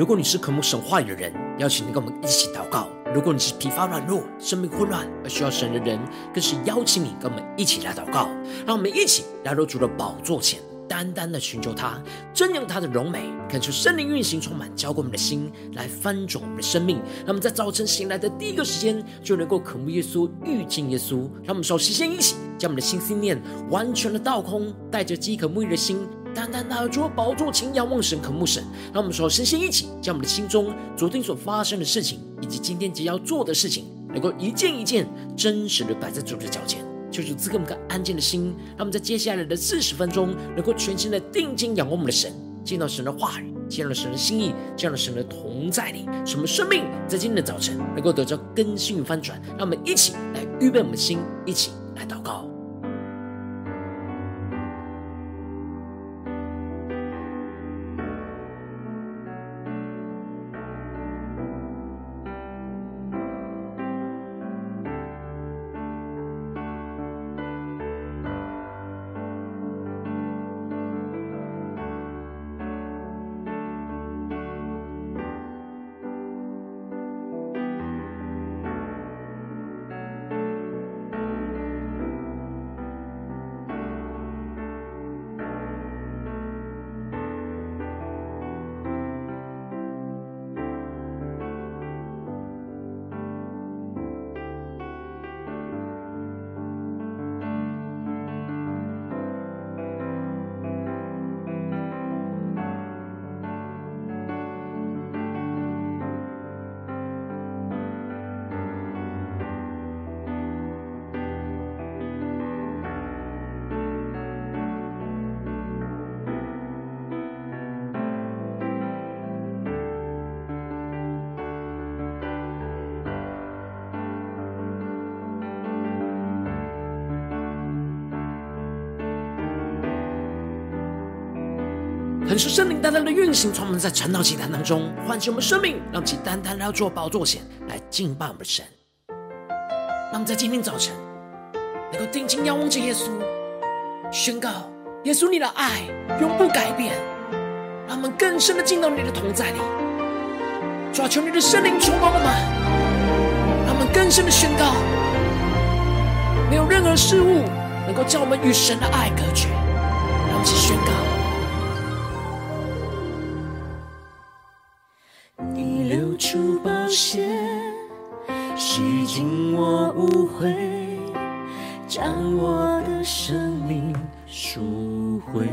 如果你是渴慕神话语的人，邀请你跟我们一起祷告；如果你是疲乏软弱、生命混乱而需要神的人，更是邀请你跟我们一起来祷告。让我们一起来到主的宝座前，单单的寻求他，瞻仰他的荣美，恳求圣灵运行充满，浇灌我们的心，来翻转我们的生命。让我们在早晨醒来的第一个时间，就能够渴慕耶稣、遇见耶稣。让我们首先先一起将我们的心心念完全的倒空，带着饥渴沐浴的心。单单拿着宝座前仰望神、渴慕神，让我们说，身心一起，将我们的心中昨天所发生的事情，以及今天即将要做的事情，能够一件一件真实的摆在主的脚前，就是赐给我们个安静的心，让我们在接下来的四十分钟，能够全心的定睛仰望我们的神，见到神的话语，见到神的心意，见到神的同在里，使我们生命在今天的早晨能够得到更新与翻转。让我们一起来预备我们的心，一起来祷告。很是圣灵单单的运行，充满在晨祷祭坛当中，唤醒我们生命，让其单单要做宝座前来敬拜我们的神。让我们在今天早晨能够定睛仰望着耶稣，宣告耶稣你的爱永不改变。让我们更深的进到你的同在里，抓求你的圣灵充满我们，让我们更深的宣告，没有任何事物能够叫我们与神的爱隔绝。让我们去宣告。出宝血，洗净我污秽，将我的生命赎回。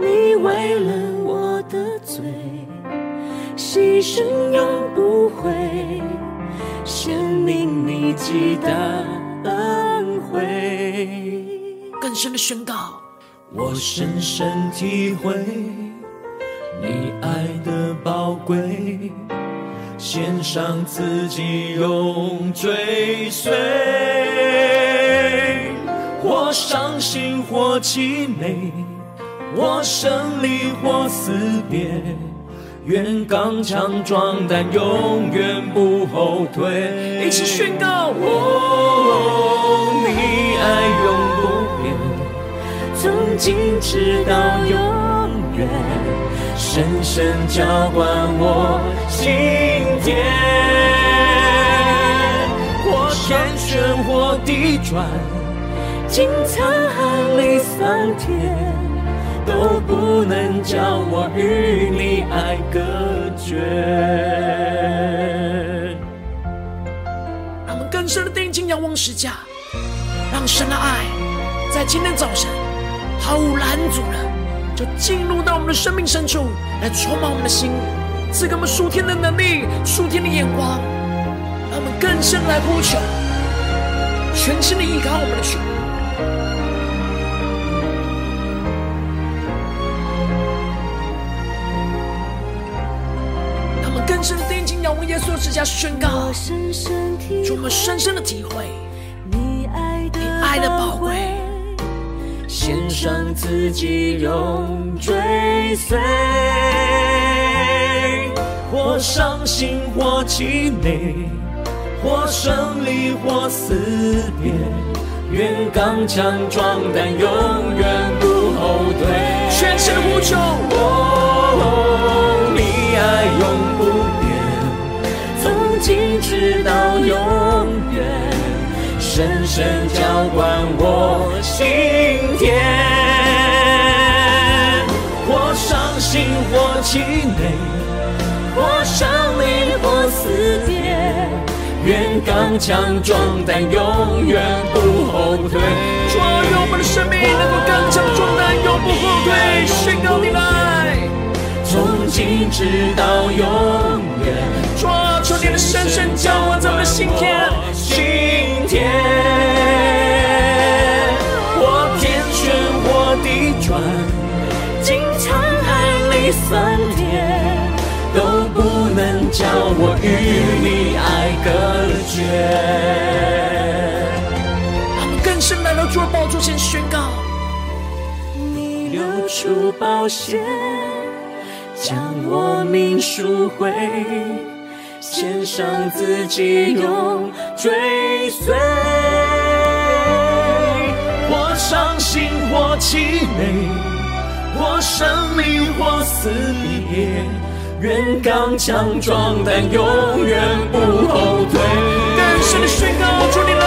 你为了我的罪，牺牲永不悔，显明你极大恩惠。更深的宣告，我深深体会。你爱的宝贵，献上自己永追随，或伤心或凄美，或胜利或死别，愿刚强壮胆，永远不后退。一起宣告：哦，你爱永不变，从今直到永远。深深浇灌我心田，或天旋或地转，经沧海里桑田，都不能将我与你爱隔绝。让我们更深的定睛仰望十架，让神的爱在今天早晨毫无拦阻了。就进入到我们的生命深处，来充满我们的心，赐给我们属天的能力、属天的眼光，让我们更深来呼求，全心的依靠我们的主。让我们更深的定睛仰望耶稣的十架，宣告，主，我们深深的体会你爱的宝贵。献上自己永追随或伤心或凄美或胜利或死别愿刚强壮胆永远不后退。全身无缺哦你爱永不变从今直到永远。深深浇灌我心田。或伤心，或气馁，或伤灵，或思念。愿刚强壮胆，永远不后退。主啊，我们的生命能够刚强壮胆，永不后退。宣告你来，从今直到永远。主啊，求你的深深浇灌在我的心田，叫我与你爱隔绝。他们更深来到主的宝座前宣告：你流出宝血，将我命赎回，献上自己永追随。我伤心，或凄美，我生离，或死别。愿刚强壮胆，永远不后退。更深的宣告，主你来，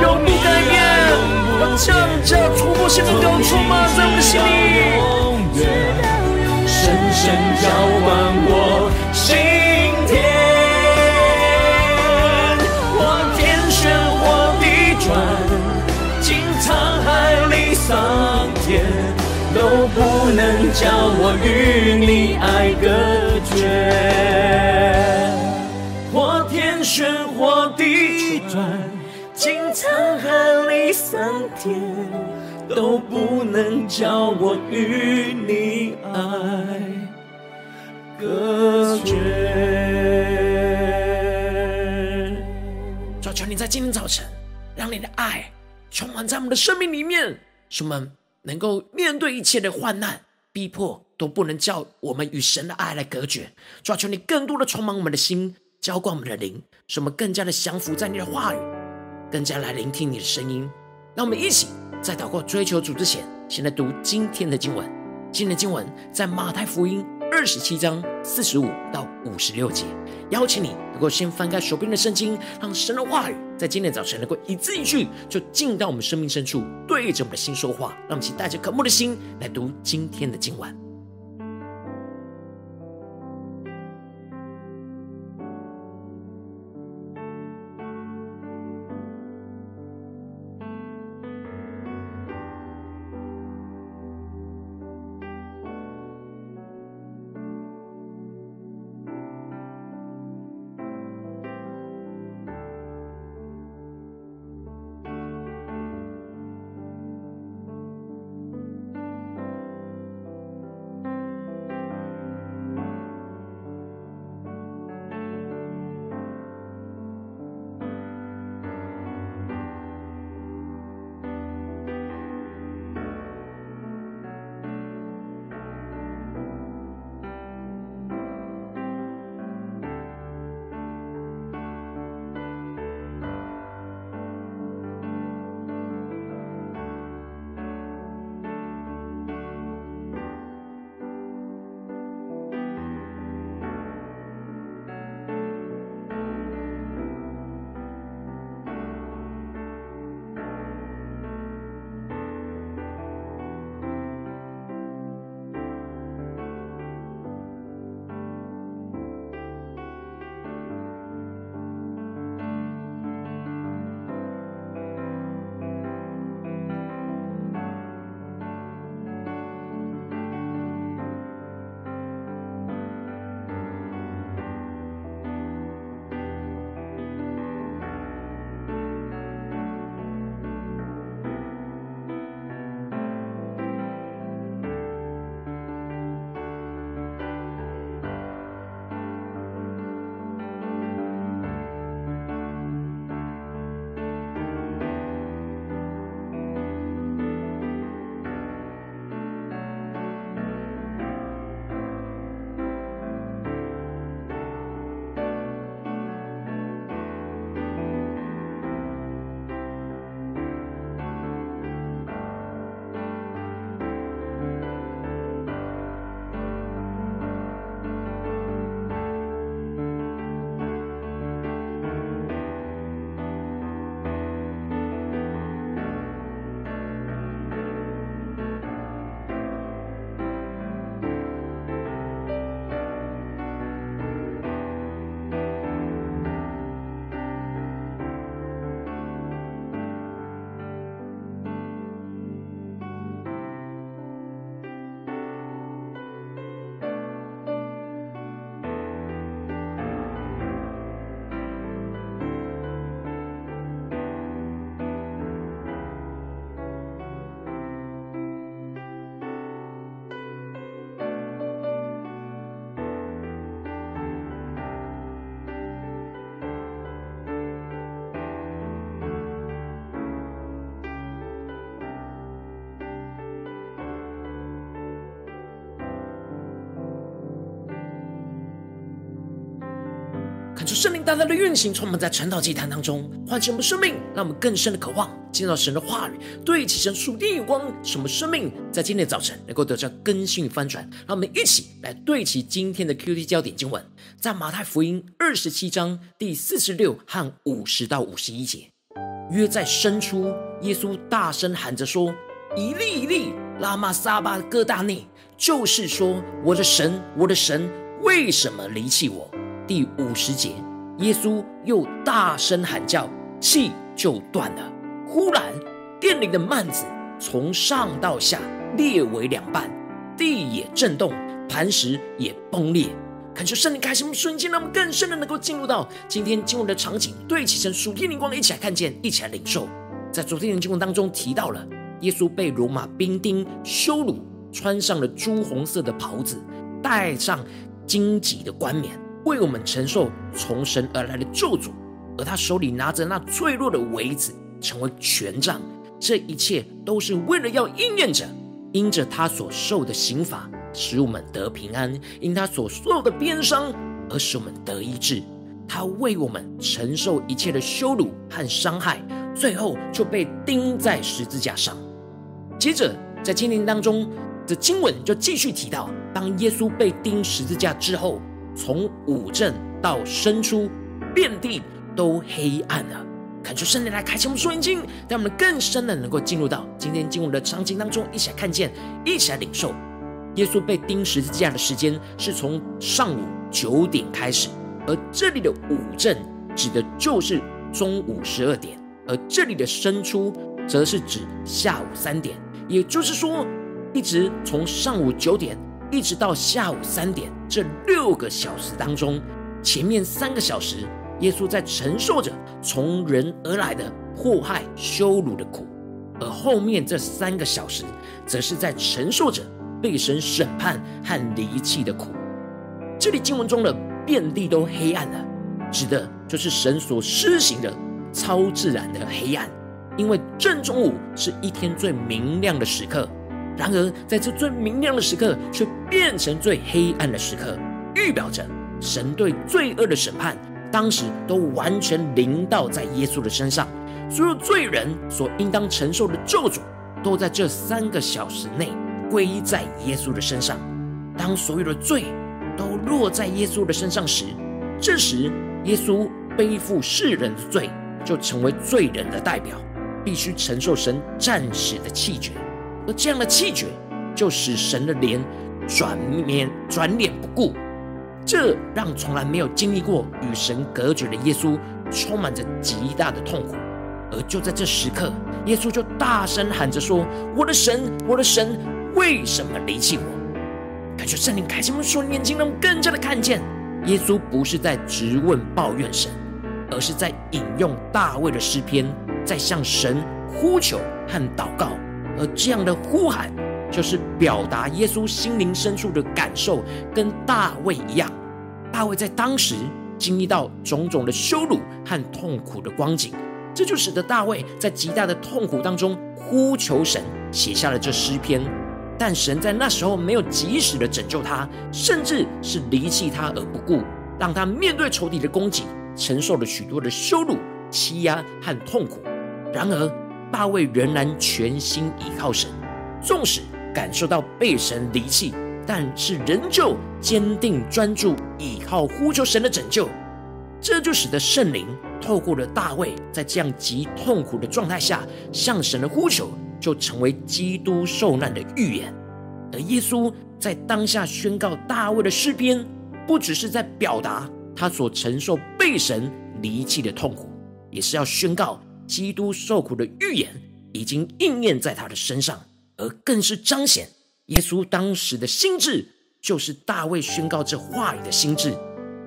永不改变。我降价突破性的高处吗？在我的心里，深深浇灌我心田。或天旋，或地转，经沧海里桑田。都不能叫我与你爱隔地转，经沧海里桑田，都不能叫我与你爱隔绝。求你在今天早晨，让你的爱充满在我们的生命里面，什么？能够面对一切的患难、逼迫，都不能叫我们与神的爱来隔绝。主啊，求你更多的充满我们的心，浇灌我们的灵，使我们更加的降服在你的话语，更加来聆听你的声音。让我们一起在祷告追求主之前，先来读今天的经文。今天的经文在马太福音二十七章四十五到五十六节。邀请你能够先翻开手边的圣经，让神的话语在今天早晨能够一字一句就进到我们生命深处，对着我们的心说话。让我们一起带着渴慕的心来读今天的经文。求圣灵大大的运行，充满在晨祷祭坛当中，唤醒我们生命，让我们更深的渴望见到神的话语，对齐神属天眼光，使我们生命在今天的早晨能够得到更新与翻转。让我们一起来对齐今天的 QT 焦点经文，在马太福音二十七章第四十六和五十到五十一节。约在深处，耶稣大声喊着说：“一粒一粒，拉玛撒巴哥大内。”就是说，我的神，我的神，为什么离弃我？第五十节，耶稣又大声喊叫，气就断了。忽然，殿里的幔子从上到下裂为两半，地也震动，磐石也崩裂。恳求圣灵开启我们瞬间，让我们更深的能够进入到今天经文的场景，对齐成属天灵光，一起来看见，一起来领受。在昨天的经文当中提到了，耶稣被罗马兵丁羞辱，穿上了朱红色的袍子，戴上荆棘的冠冕。为我们承受从神而来的咒诅，而他手里拿着那脆弱的苇子，成为权杖。这一切都是为了要应验着，因着他所受的刑罚，使我们得平安；因他所受的鞭伤，而使我们得医治。他为我们承受一切的羞辱和伤害，最后就被钉在十字架上。接着，在经文当中的经文就继续提到，当耶稣被钉十字架之后。从午正到申初，遍地都黑暗了。恳求圣灵来开启我们双眼睛，让我们更深的能够进入到今天经文的场景当中，一起来看见，一起来领受。耶稣被钉十字架的时间是从上午九点开始，而这里的午正指的就是中午十二点，而这里的申初则是指下午三点。也就是说，一直从上午九点。一直到下午三点，这六个小时当中，前面三个小时，耶稣在承受着从人而来的迫害、羞辱的苦；而后面这三个小时，则是在承受着被神审判和离弃的苦。这里经文中的“遍地都黑暗了”，指的就是神所施行的超自然的黑暗，因为正中午是一天最明亮的时刻。然而，在这最明亮的时刻，却变成最黑暗的时刻，预表着神对罪恶的审判，当时都完全临到在耶稣的身上。所有罪人所应当承受的咒诅，都在这三个小时内归在耶稣的身上。当所有的罪都落在耶稣的身上时，这时耶稣背负世人的罪，就成为罪人的代表，必须承受神暂时的弃绝。而这样的气绝，就使神的脸转面转脸不顾，这让从来没有经历过与神隔绝的耶稣充满着极大的痛苦。而就在这时刻，耶稣就大声喊着说：“我的神，我的神，为什么离弃我？”感觉圣灵开启我们属灵眼睛，让我们更加的看见，耶稣不是在质问抱怨神，而是在引用大卫的诗篇，在向神呼求和祷告。而这样的呼喊，就是表达耶稣心灵深处的感受，跟大卫一样。大卫在当时经历到种种的羞辱和痛苦的光景，这就使得大卫在极大的痛苦当中呼求神，写下了这诗篇。但神在那时候没有及时的拯救他，甚至是离弃他而不顾，让他面对仇敌的攻击，承受了许多的羞辱、欺压和痛苦。然而，大卫仍然全心倚靠神，纵使感受到被神离弃，但是仍旧坚定专注倚靠呼求神的拯救。这就使得圣灵透过了大卫在这样极痛苦的状态下向神的呼求，就成为基督受难的预言。而耶稣在当下宣告大卫的诗篇，不只是在表达他所承受被神离弃的痛苦，也是要宣告。基督受苦的预言已经应验在他的身上，而更是彰显耶稣当时的心志，就是大卫宣告这话语的心志。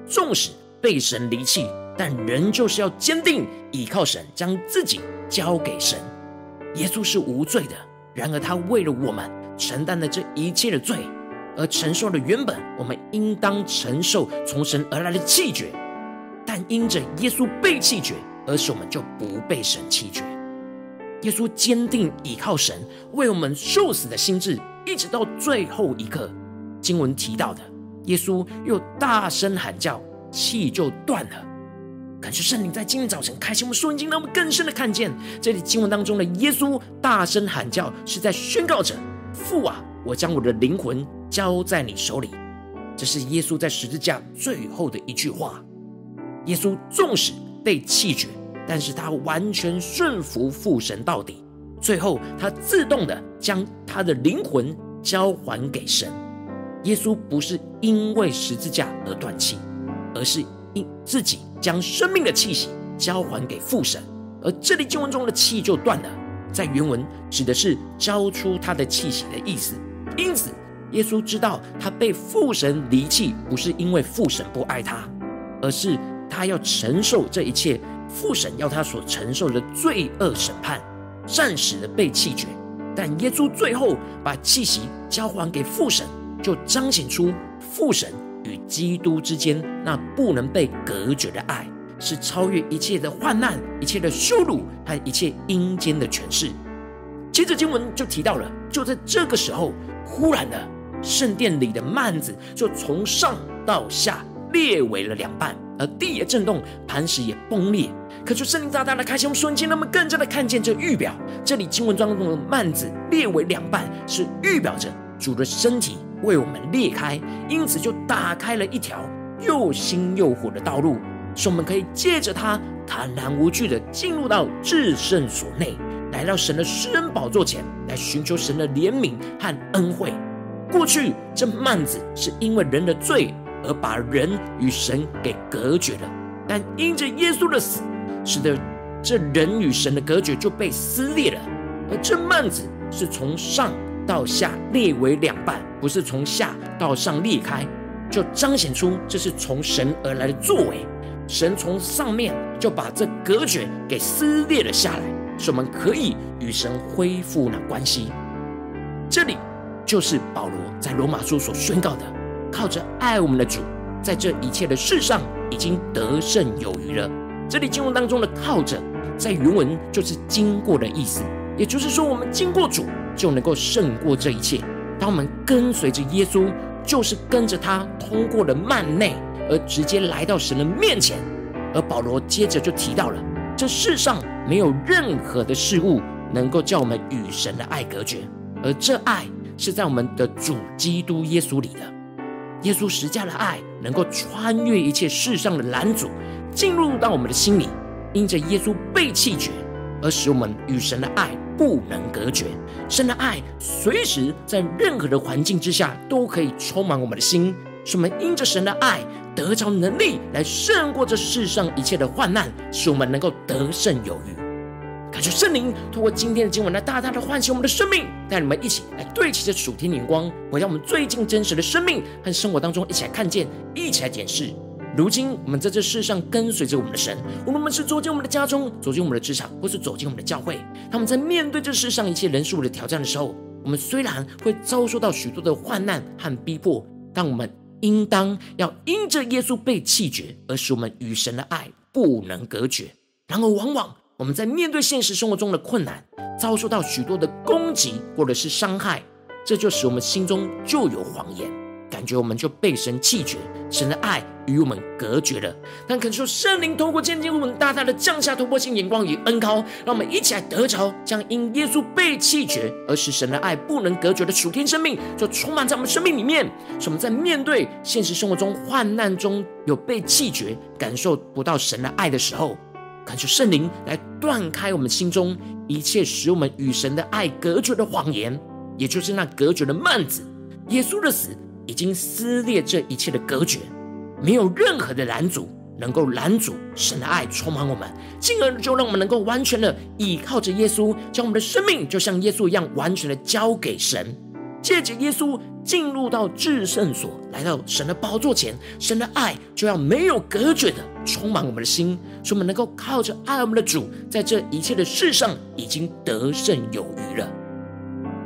纵使被神离弃，但仍旧是要坚定倚靠神，将自己交给神。耶稣是无罪的，然而他为了我们承担了这一切的罪，而承受了原本我们应当承受从神而来的气绝。但因着耶稣被气绝。而使我们就不被神弃绝。耶稣坚定倚靠神，为我们受死的心志，一直到最后一刻。经文提到的，耶稣又大声喊叫，气就断了。感谢圣灵在今天早晨开启我们属灵，让我们更深的看见这里经文当中的耶稣大声喊叫，是在宣告着：“父啊，我将我的灵魂交在你手里。”这是耶稣在十字架最后的一句话。耶稣纵使被弃绝，但是他完全顺服父神到底。最后，他自动的将他的灵魂交还给神。耶稣不是因为十字架而断气，而是因自己将生命的气息交还给父神。而这里经文中的气就断了，在原文指的是交出他的气息的意思。因此，耶稣知道他被父神离弃，不是因为父神不爱他，而是他要承受这一切父神要他所承受的罪恶审判。暂时的被弃绝，但耶稣最后把气息交还给父神，就彰显出父神与基督之间那不能被隔绝的爱，是超越一切的患难、一切的羞辱和一切阴间的权势。接着经文就提到了，就在这个时候，忽然的圣殿里的幔子就从上到下裂为了两半，而地也震动，磐石也崩裂。可就圣灵大大的开启，我们瞬间，那么更加的看见这预表。这里经文当中的幔子裂为两半，是预表着主的身体为我们裂开，因此就打开了一条又新又火的道路，使我们可以借着它坦然无惧的进入到至圣所内，来到神的施恩宝座前来寻求神的怜悯和恩惠。过去这幔子是因为人的罪而把人与神给隔绝了，但因着耶稣的死。使得这人与神的隔绝就被撕裂了，而这幔子是从上到下裂为两半，不是从下到上裂开，就彰显出这是从神而来的作为。神从上面就把这隔绝给撕裂了下来，使我们可以与神恢复那关系。这里就是保罗在罗马书所宣告的：靠着爱我们的主，在这一切的事上已经得胜有余了。这里经文当中的“靠着”在原文就是“经过”的意思，也就是说，我们经过主就能够胜过这一切。当我们跟随着耶稣，就是跟着他通过了幔内，而直接来到神的面前。而保罗接着就提到了，这世上没有任何的事物能够叫我们与神的爱隔绝，而这爱是在我们的主基督耶稣里的。耶稣十架的爱能够穿越一切世上的拦阻。进入到我们的心里，因着耶稣被弃绝，而使我们与神的爱不能隔绝。神的爱随时在任何的环境之下都可以充满我们的心，使我们因着神的爱得着能力来胜过这世上一切的患难，使我们能够得胜有余。感谢圣灵通过今天的经文来大大的唤醒我们的生命，带你们一起来对齐这属天的光，回到我们最近真实的生命和生活当中，一起来看见，一起来检视。如今，我们在这世上跟随着我们的神，我们是走进我们的家中，走进我们的职场，或是走进我们的教会，他们在面对这世上一切人数的挑战的时候，我们虽然会遭受到许多的患难和逼迫，但我们应当要因着耶稣被弃绝，而使我们与神的爱不能隔绝。然而，往往我们在面对现实生活中的困难，遭受到许多的攻击或者是伤害，这就使我们心中就有谎言。感觉我们就被神弃绝，神的爱与我们隔绝了。但恳求圣灵透过今天我们大大的降下突破性眼光与恩膏，让我们一起来得着，将因耶稣被弃绝而使神的爱不能隔绝的属天生命，就充满在我们生命里面。使我们在面对现实生活中患难中有被弃绝、感受不到神的爱的时候，恳求圣灵来断开我们心中一切使我们与神的爱隔绝的谎言，也就是那隔绝的幔子。耶稣的死。已经撕裂这一切的隔绝，没有任何的拦阻能够拦阻神的爱充满我们，进而就让我们能够完全的依靠着耶稣，将我们的生命就像耶稣一样完全的交给神，借着耶稣进入到至圣所，来到神的宝座前，神的爱就要没有隔绝的充满我们的心，使我们能够靠着爱我们的主，在这一切的事上已经得胜有余了。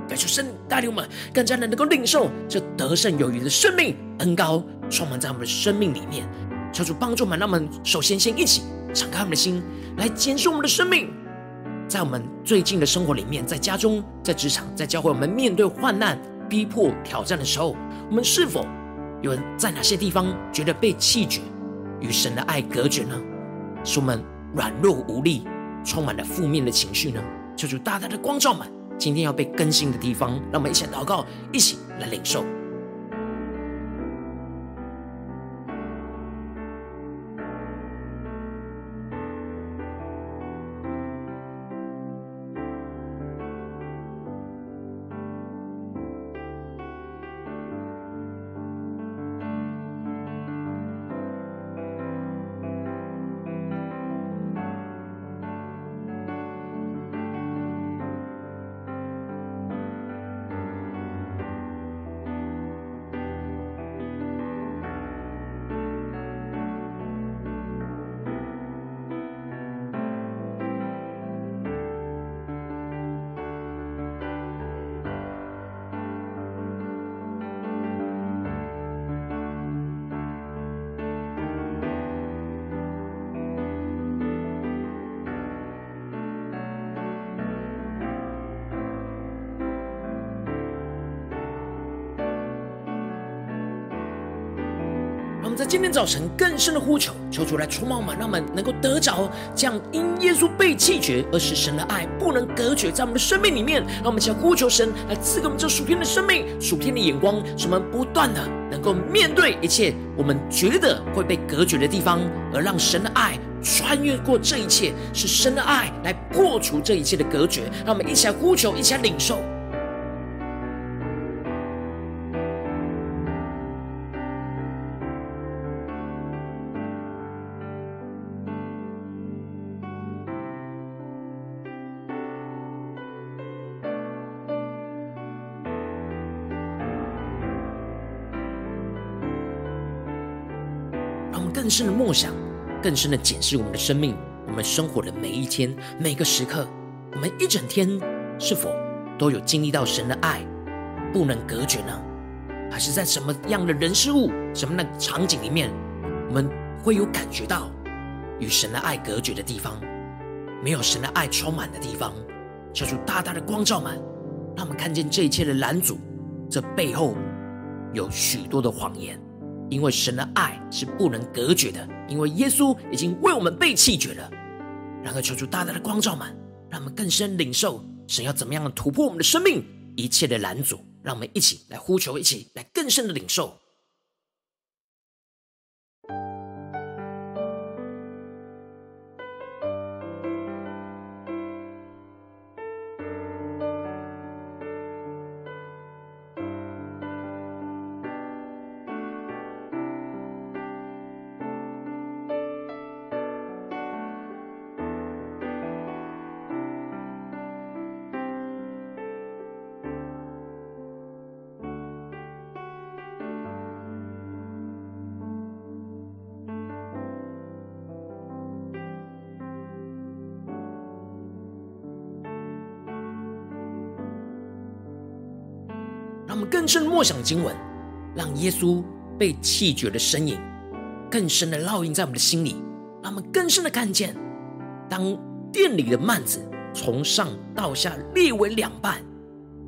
感谢圣带领我们，更加的能够领受这得胜有余的生命恩膏，充满在我们的生命里面。求主帮助我们，让我们首先先一起敞开我们的心，来检视我们的生命。在我们最近的生活里面，在家中、在职场、在教会，我们面对患难、逼迫、挑战的时候，我们是否有人在哪些地方觉得被弃绝，与神的爱隔绝呢？是我们软弱无力，充满了负面的情绪呢？求主大大的光照们，今天要被更新的地方，让我们一起祷告，一起来领受。造成更深的呼求，求主来充满我们，让我们能够得着这样因耶稣被弃绝而使神的爱不能隔绝在我们的生命里面。让我们一起来呼求神来赐给我们这属天的生命、属天的眼光，使我们不断的能够面对一切我们觉得会被隔绝的地方，而让神的爱穿越过这一切，是神的爱来破除这一切的隔绝。让我们一起来呼求，一起来领受。深的默想，更深的检视我们的生命，我们生活的每一天、每个时刻，我们一整天是否都有经历到神的爱不能隔绝呢？还是在什么样的人事物、什么样的场景里面，我们会有感觉到与神的爱隔绝的地方，没有神的爱充满的地方，求主大大的光照满，让我们看见这一切的拦阻，这背后有许多的谎言。因为神的爱是不能隔绝的，因为耶稣已经为我们被弃绝了。然后，求主大大的光照们，让我们更深领受神要怎么样的突破我们的生命一切的拦阻。让我们一起来呼求，一起来更深的领受。默想经文，让耶稣被弃绝的身影更深的烙印在我们的心里，让我们更深的看见，当殿里的幔子从上到下裂为两半，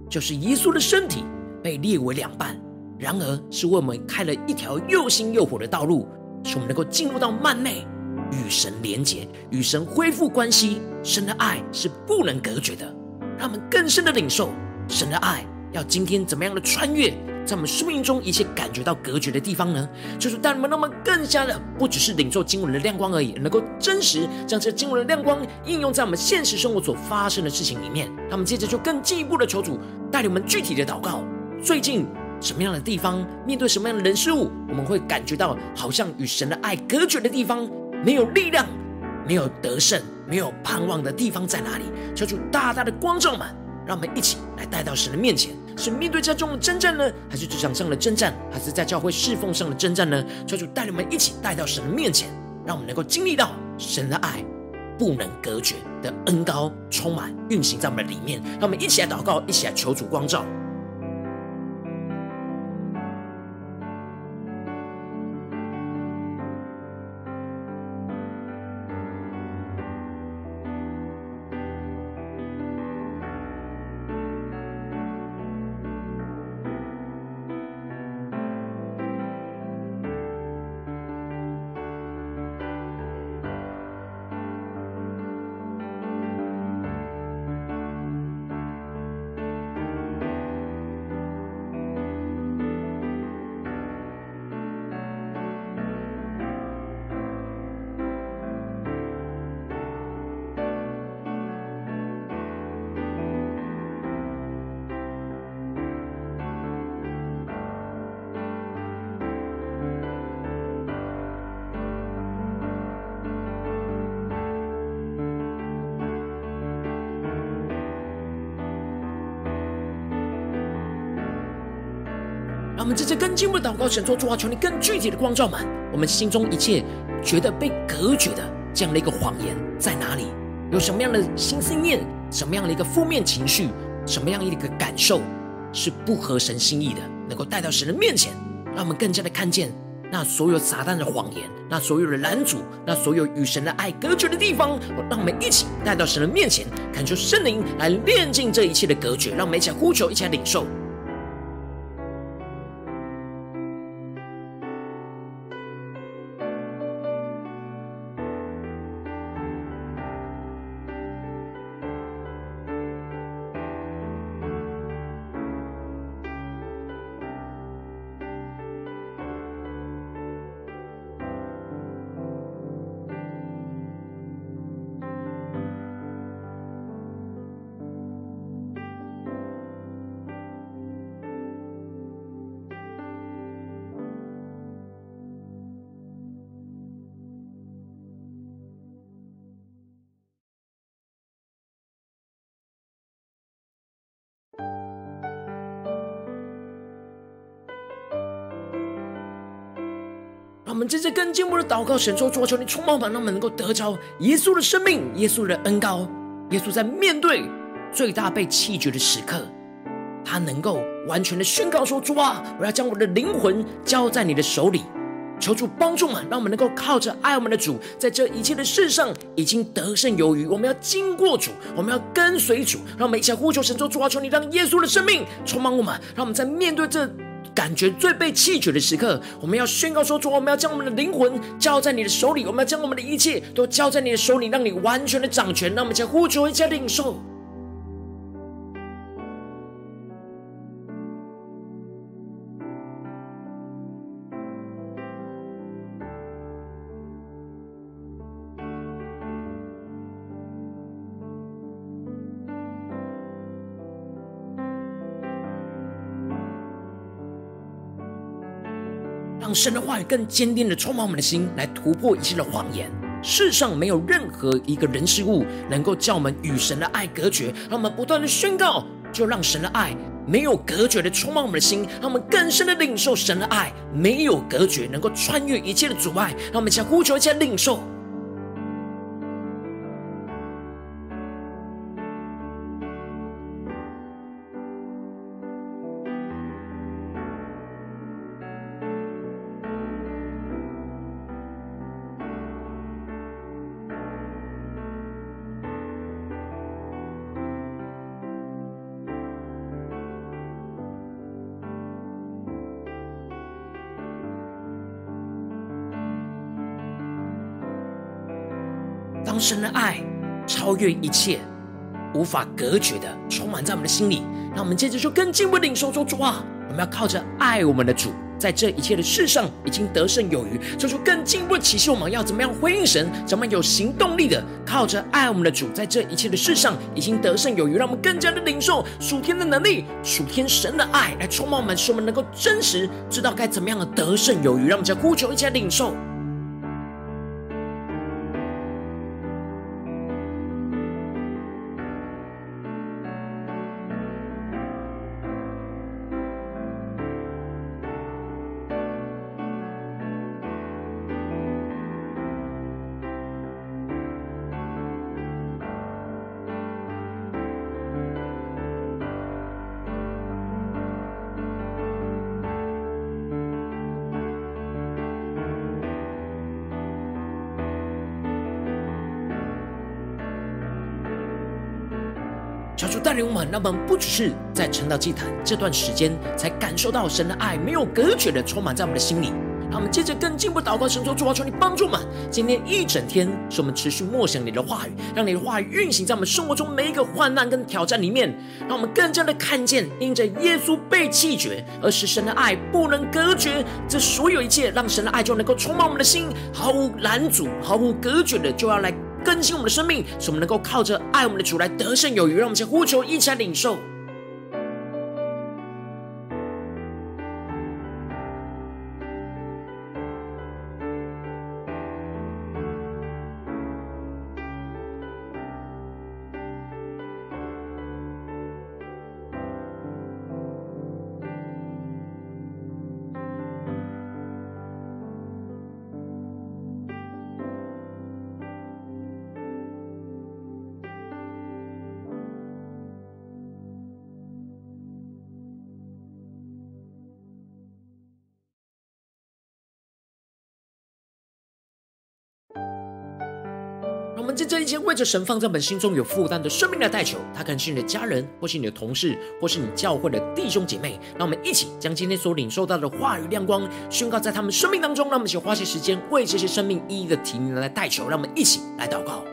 就是耶稣的身体被裂为两半。然而是为我们开了一条又新又活的道路，使我们能够进入到幔内，与神连结，与神恢复关系。神的爱是不能隔绝的，让我们更深的领受神的爱。要今天怎么样的穿越，在我们生命中一切感觉到隔绝的地方呢？就是带你们，让我们更加的不只是领受经文的亮光而已，能够真实将这经文的亮光应用在我们现实生活所发生的事情里面。那么接着就更进一步的求主带领我们具体的祷告。最近什么样的地方，面对什么样的人事物，我们会感觉到好像与神的爱隔绝的地方，没有力量，没有得胜，没有盼望的地方在哪里？求主大大的光照们。让我们一起来带到神的面前，是面对家中的征战呢，还是职场上的征战，还是在教会侍奉上的征战呢？求主带领我们一起带到神的面前，让我们能够经历到神的爱不能隔绝的恩高充满运行在我们里面。让我们一起来祷告，一起来求主光照。们这次更进一步的祷告，神说主啊，求你更具体的光照们我们心中一切觉得被隔绝的这样的一个谎言在哪里？有什么样的心思念？什么样的一个负面情绪？什么样的一个感受是不合神心意的？能够带到神的面前，让我们更加的看见那所有撒旦的谎言，那所有的拦阻，那所有与神的爱隔绝的地方，让我们一起带到神的面前，恳求圣灵来炼净这一切的隔绝，让我们一起来呼求，一起来领受。让我们这次更进一步的祷告，神说：主啊，求你充满我们，让我们能够得着耶稣的生命，耶稣的恩膏。耶稣在面对最大被弃绝的时刻，他能够完全的宣告说：主啊，我要将我的灵魂交在你的手里。求主帮助我们，让我们能够靠着爱我们的主，在这一切的事上已经得胜有余。我们要经过主，我们要跟随主。让我们一起来呼求神说：主啊，求你让耶稣的生命充满我们，让我们在面对这。感觉最被弃绝的时刻，我们要宣告说：主，我们要将我们的灵魂交在你的手里，我们要将我们的一切都交在你的手里，让你完全的掌权。那我们将呼求，一起领受。让神的话语更坚定的充满我们的心，来突破一切的谎言。世上没有任何一个人事物能够叫我们与神的爱隔绝。让我们不断的宣告，就让神的爱没有隔绝的充满我们的心，让我们更深的领受神的爱没有隔绝，能够穿越一切的阻碍。让我们先呼求，一起领受。神的爱超越一切，无法隔绝的充满在我们的心里，让我们接着就更进一步领受说主啊，我们要靠着爱我们的主，在这一切的事上已经得胜有余，做出更进一步的启示。我们要怎么样回应神？怎么有行动力的靠着爱我们的主，在这一切的事上已经得胜有余，让我们更加的领受属天的能力，属天神的爱来充满我们，使我们能够真实知道该怎么样的得胜有余。让我们再呼求一下领受。带领我们，让我们不只是在沉到祭坛这段时间才感受到神的爱没有隔绝的充满在我们的心里。让我们接着更进一步祷告，神说：主啊，求你帮助我们，今天一整天是我们持续默想你的话语，让你的话语运行在我们生活中每一个患难跟挑战里面，让我们更加的看见，因着耶稣被弃绝，而使神的爱不能隔绝这所有一切，让神的爱就能够充满我们的心，毫无拦阻、毫无隔绝的就要来。更新我们的生命，使我们能够靠着爱我们的主来得胜有余。让我们先呼求，一起来领受。先为着神放在本心中有负担的生命来代求，他可能是你的家人，或是你的同事，或是你教会的弟兄姐妹。让我们一起将今天所领受到的话语亮光宣告在他们生命当中。让我们一起花些时间为这些生命一一的提名来代求。让我们一起来祷告。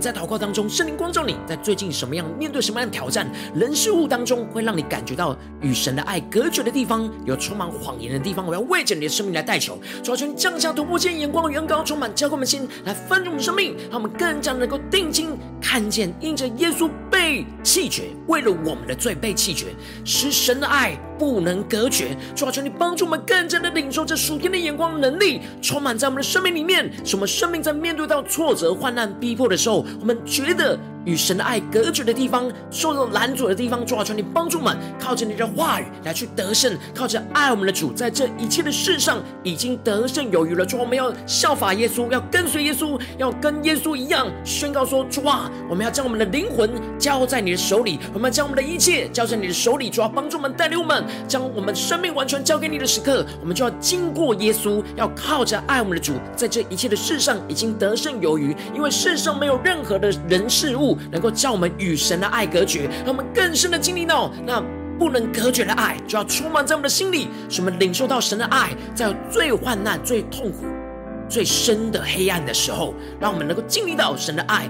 在祷告当中，圣灵光照你，在最近什么样面对什么样的挑战，人事物当中，会让你感觉到与神的爱隔绝的地方，有充满谎言的地方，我要为着你的生命来代求，主啊，求你降下突破性眼光，远高充满，浇灌我们心，来翻转我们生命，让我们更加能够定睛看见，因着耶稣被弃绝，为了我们的罪被弃绝，使神的爱不能隔绝。主啊，求你帮助我们更加的领受这属天的眼光能力，充满在我们的生命里面，使我们生命在面对到挫折、患难、逼迫的时候，我们觉得与神的爱隔绝的地方，受到拦阻的地方，主啊，求你帮助我们，靠着你的话语来去得胜，靠着爱我们的主，在这一切的事上已经得胜有余了。主啊，我们要效法耶稣，要跟随耶稣，要跟耶稣一样宣告说：主啊，我们要将我们的灵魂交在你的手里，我们要将我们的一切交在你的手里。主啊，帮助我们，带领我们，将我们生命完全交给你的时刻，我们就要经过耶稣，要靠着爱我们的主，在这一切的事上已经得胜有余，因为世上没有任何的人事物能够叫我们与神的爱隔绝，让我们更深的经历到那不能隔绝的爱，就要充满在我们的心里，使我们领受到神的爱，在最患难、最痛苦、最深的黑暗的时候，让我们能够经历到神的爱。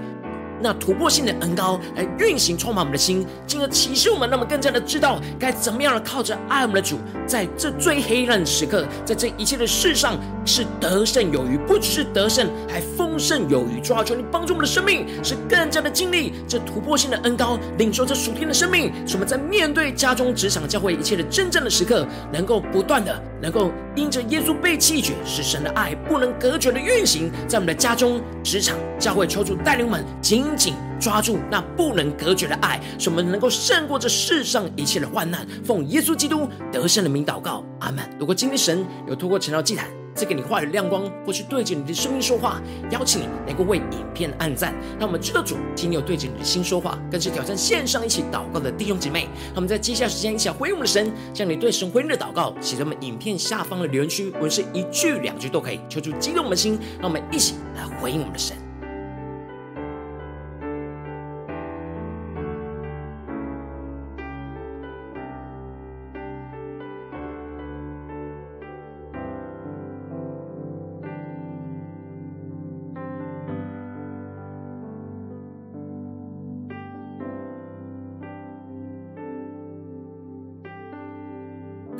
那突破性的恩膏来运行，充满我们的心，进而启示我们，那么更加的知道该怎么样的靠着爱我们的主，在这最黑暗的时刻，在这一切的事上是得胜有余，不只是得胜，还丰盛有余。主啊，求你帮助我们的生命，是更加的经历这突破性的恩膏，领受这属天的生命，使我们在面对家中、职场、教会一切的真正的时刻，能够不断的，能够因着耶稣被弃绝，使神的爱不能隔绝的运行在我们的家中、职场、教会，求主带领我们紧紧抓住那不能隔绝的爱，使我们能够胜过这世上一切的患难。奉耶稣基督得胜的名祷告，阿门。如果今天神有透过晨祷祭坛，赐给你话语亮光，或是对着你的声音说话，邀请你能够为影片按赞，让我们知道主今天有对着你的心说话，更是挑战线上一起祷告的弟兄姐妹。让我们在接下来时间一起来回应我们的神，向你对神回应的祷告写在我们影片下方的留言区，无论是一句两句都可以，求主激动我们的心，让我们一起来回应我们的神。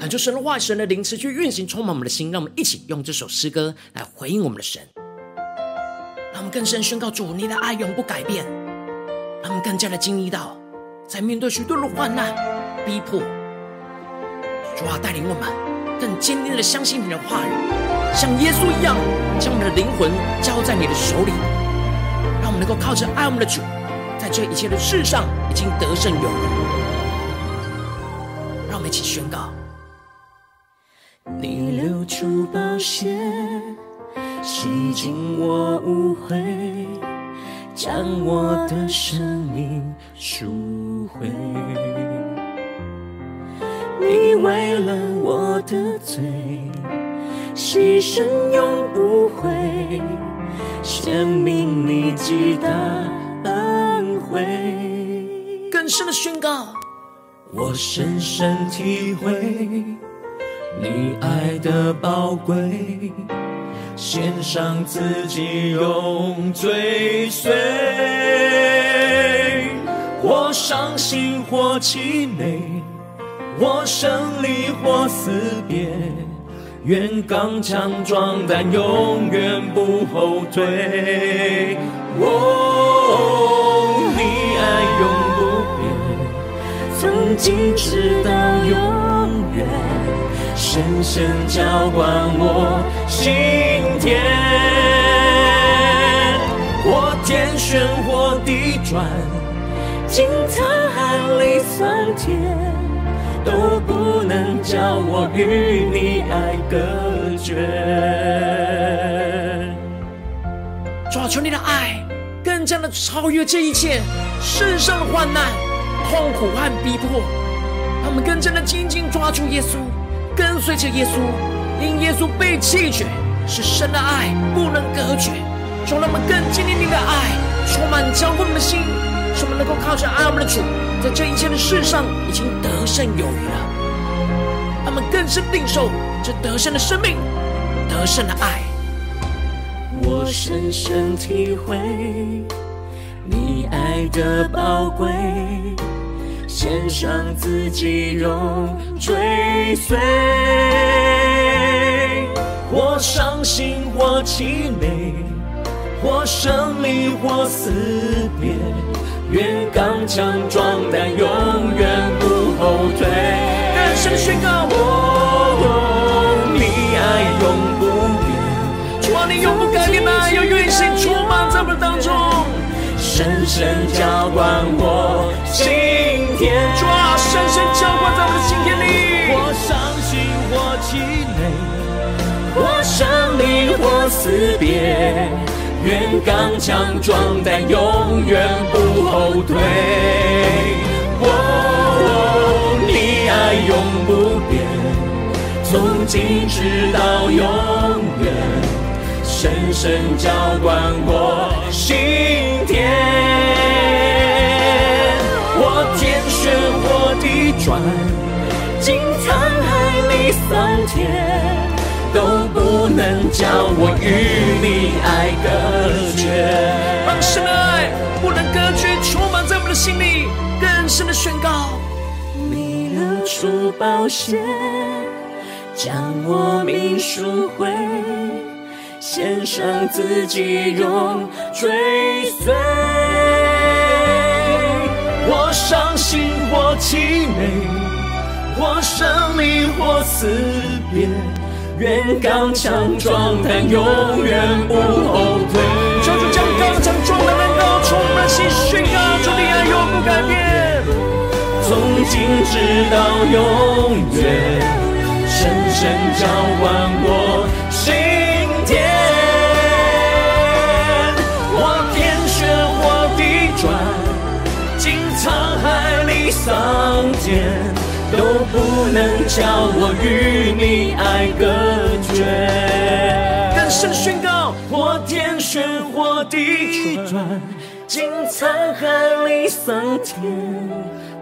就神的话，神的灵持续运行，充满我们的心。让我们一起用这首诗歌来回应我们的神，让我们更深宣告主，你的爱永不改变。让我们更加的经历到，在面对许多的患难、逼迫，主啊，带领我们更坚定的相信你的话语，像耶稣一样，将我们的灵魂交在你的手里，让我们能够靠着爱我们的主，在这一切的事上已经得胜有余。让我们一起宣告。你流出宝血，洗净我污秽，将我的生命赎回。你为了我的罪，牺牲永不悔，生命你极大恩惠。更深的宣告，我深深体会。你爱的宝贵，献上自己，永追随。或伤心，或凄美，或胜利，或死别。愿刚强壮胆，永远不后退。哦，你爱永不变，从今直到永，深深浇灌我心田。或天旋，或地转，经沧海里桑田。都不能叫我与你爱隔绝。抓住，你的爱更加的超越这一切世上的患难、痛苦和逼迫，让我们更加的紧紧抓住耶稣，跟随着耶稣，因耶稣被弃绝，是神的爱不能隔绝。求他们更经历你的爱，充满浇灌我们的心，使我们能够靠着爱我们的主。在这一切的事上，已经得胜有余了。他们更是领受这得胜的生命，得胜的爱。我深深体会你爱的宝贵，献上自己，用追随。或伤心，或凄美，或胜利，或死别。愿刚强壮胆，永远不后退。更深宣告，我，你爱永不变，主啊，你永不改变的爱，要运行充满在我们当中，深深浇灌我心天。主啊，深深浇灌在我的心田里。我伤心，我气馁，我胜利，或死别。愿刚强壮胆，永远不后退。哦，你爱永不变，从今直到永远，深深浇灌我心田。能叫我与你爱隔绝。让神的爱不能隔绝，充满在我们的心里，更深的宣告。你流出宝血，将我命赎回，献上自己，永追随。我伤心，或凄美，我生离，或死别。愿刚强壮胆，永远不后退。求主将刚强壮胆的恩膏充满心，宣告主的爱永不改变。从今直到永远，深深浇灌我心田。或天旋，或地转，经沧海里桑田。都不能叫我与你爱隔绝。更深宣告，或天旋，或地转，经沧海里桑田，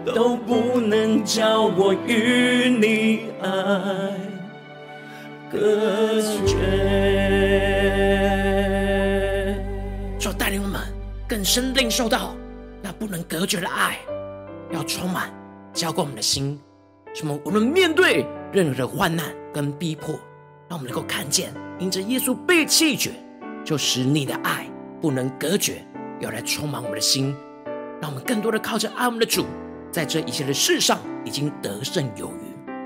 都不能叫我与你爱隔绝。就带领我们更深领受到那不能隔绝的爱，要充满浇灌我们的心。什么？我们面对任何的患难跟逼迫，让我们能够看见，因着耶稣被弃绝，就使你的爱不能隔绝，要来充满我们的心，让我们更多的靠着爱我们的主，在这一切的事上已经得胜有余。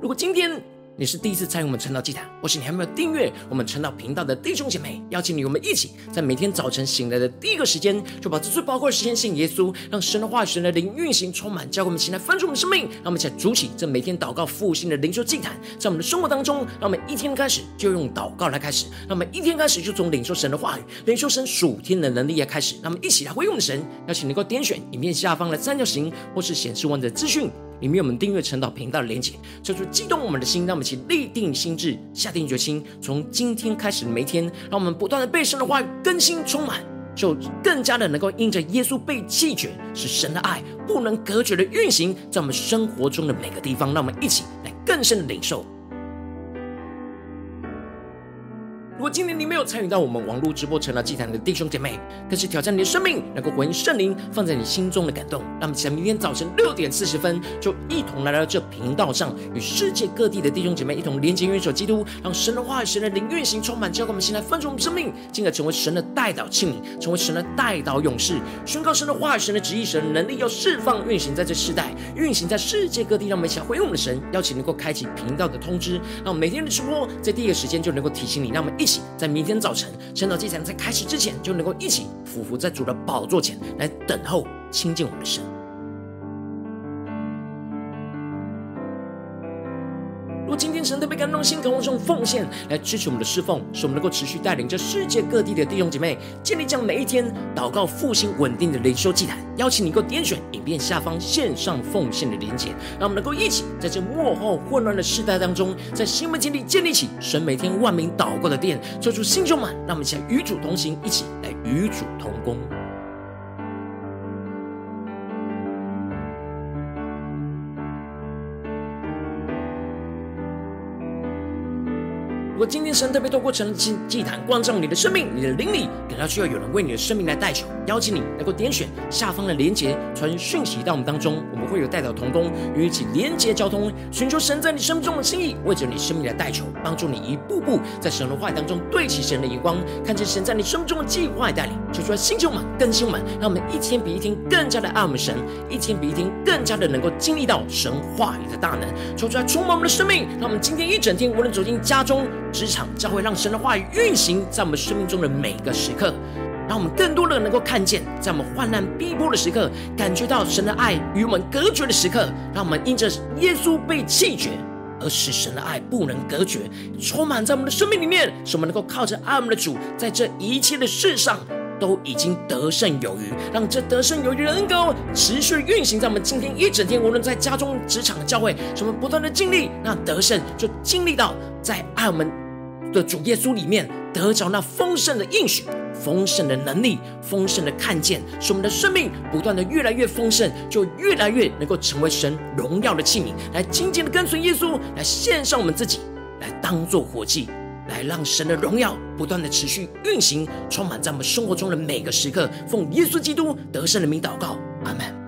如果今天，你是第一次参与我们晨祷祭坛，或是你还没有订阅我们晨祷频道的弟兄姐妹，邀请你，我们一起在每天早晨醒来的第一个时间，就把这最宝贵的时间献耶稣，让神的话语、神的灵运行充满，教给我们起来翻转我们生命，让我们一起来筑起这每天祷告复兴的灵修祭坛，在我们的生活当中，让我们一天开始就用祷告来开始，让我们一天开始就从领受神的话语、领受神属天的能力来开始，让我们一起来回应神，邀请能够点选影片下方的三角形，或是显示完整资讯。里面有我们订阅陈祷频道的连接，这就激动我们的心，让我们一起立定心智，下定决心，从今天开始每一天，让我们不断的被神的话语更新充满，就更加的能够因着耶稣被弃绝，使神的爱不能隔绝的运行在我们生活中的每个地方，让我们一起来更深的领受。如果今天你没有参与到我们网络直播成了祭坛的弟兄姐妹，更是挑战你的生命，能够回应圣灵放在你心中的感动。那么，在明天早晨六点四十分，就一同来到这频道上，与世界各地的弟兄姐妹一同连接、元首基督，让神的话语、神的灵运行充满，教灌我们心来分盛我们生命，进而成为神的代祷器皿，成为神的代祷勇士，宣告神的话语、神的旨意、神的能力要释放运行在这世代，运行在世界各地。让我们一起来回应我们的神，邀请能够开启频道的通知，让每天的直播在第一个时间就能够提醒你。让我们一起在明天早晨晨祷祭坛在开始之前，就能够一起俯伏在主的宝座前来等候亲近我们的神。感动心，渴望用奉献来支持我们的侍奉，使我们能够持续带领着世界各地的弟兄姐妹建立这样每一天祷告复兴稳定的灵修祭坛。邀请你能够点选影片下方线上奉献的连结，让我们能够一起在这幕后混乱的世代当中，在新门前里建立起神每天万名祷告的殿，做出新充满。让我们一起来与主同行，一起来与主同工。果今天神特别透过成了祭坛光照你的生命，你的灵里感到需要有人为你的生命来代求，邀请你能够点选下方的连结，传讯息到我们当中，我们会有代表同工与一起连结交通，寻求神在你生命中的心意，为着你生命来代求，帮助你一步步在神的话语当中对齐神的眼光，看见神在你生命中的计划带领，求出来星球们更新们，让我们一天比一天更加的爱我们神，一天比一天更加的能够经历到神话语的大能，求出来充满我们的生命，让我们今天一整天无论走进家中。职场将会让神的话语运行在我们生命中的每个时刻，让我们更多的能够看见，在我们患难逼迫的时刻，感觉到神的爱与我们隔绝的时刻，让我们因着耶稣被弃绝，而使神的爱不能隔绝，充满在我们的生命里面，使我们能够靠着爱我们的主，在这一切的事上都已经得胜有余，让这得胜有余的恩膏持续运行在我们今天一整天，无论在家中、职场、教会，使我们不断的经历，那得胜就经历到在爱我们。的主耶稣里面得着那丰盛的应许、丰盛的能力、丰盛的看见，使我们的生命不断的越来越丰盛，就越来越能够成为神荣耀的器皿，来紧紧的跟随耶稣，来献上我们自己，来当做活祭，来让神的荣耀不断的持续运行，充满在我们生活中的每个时刻。奉耶稣基督得胜的名祷告，阿门。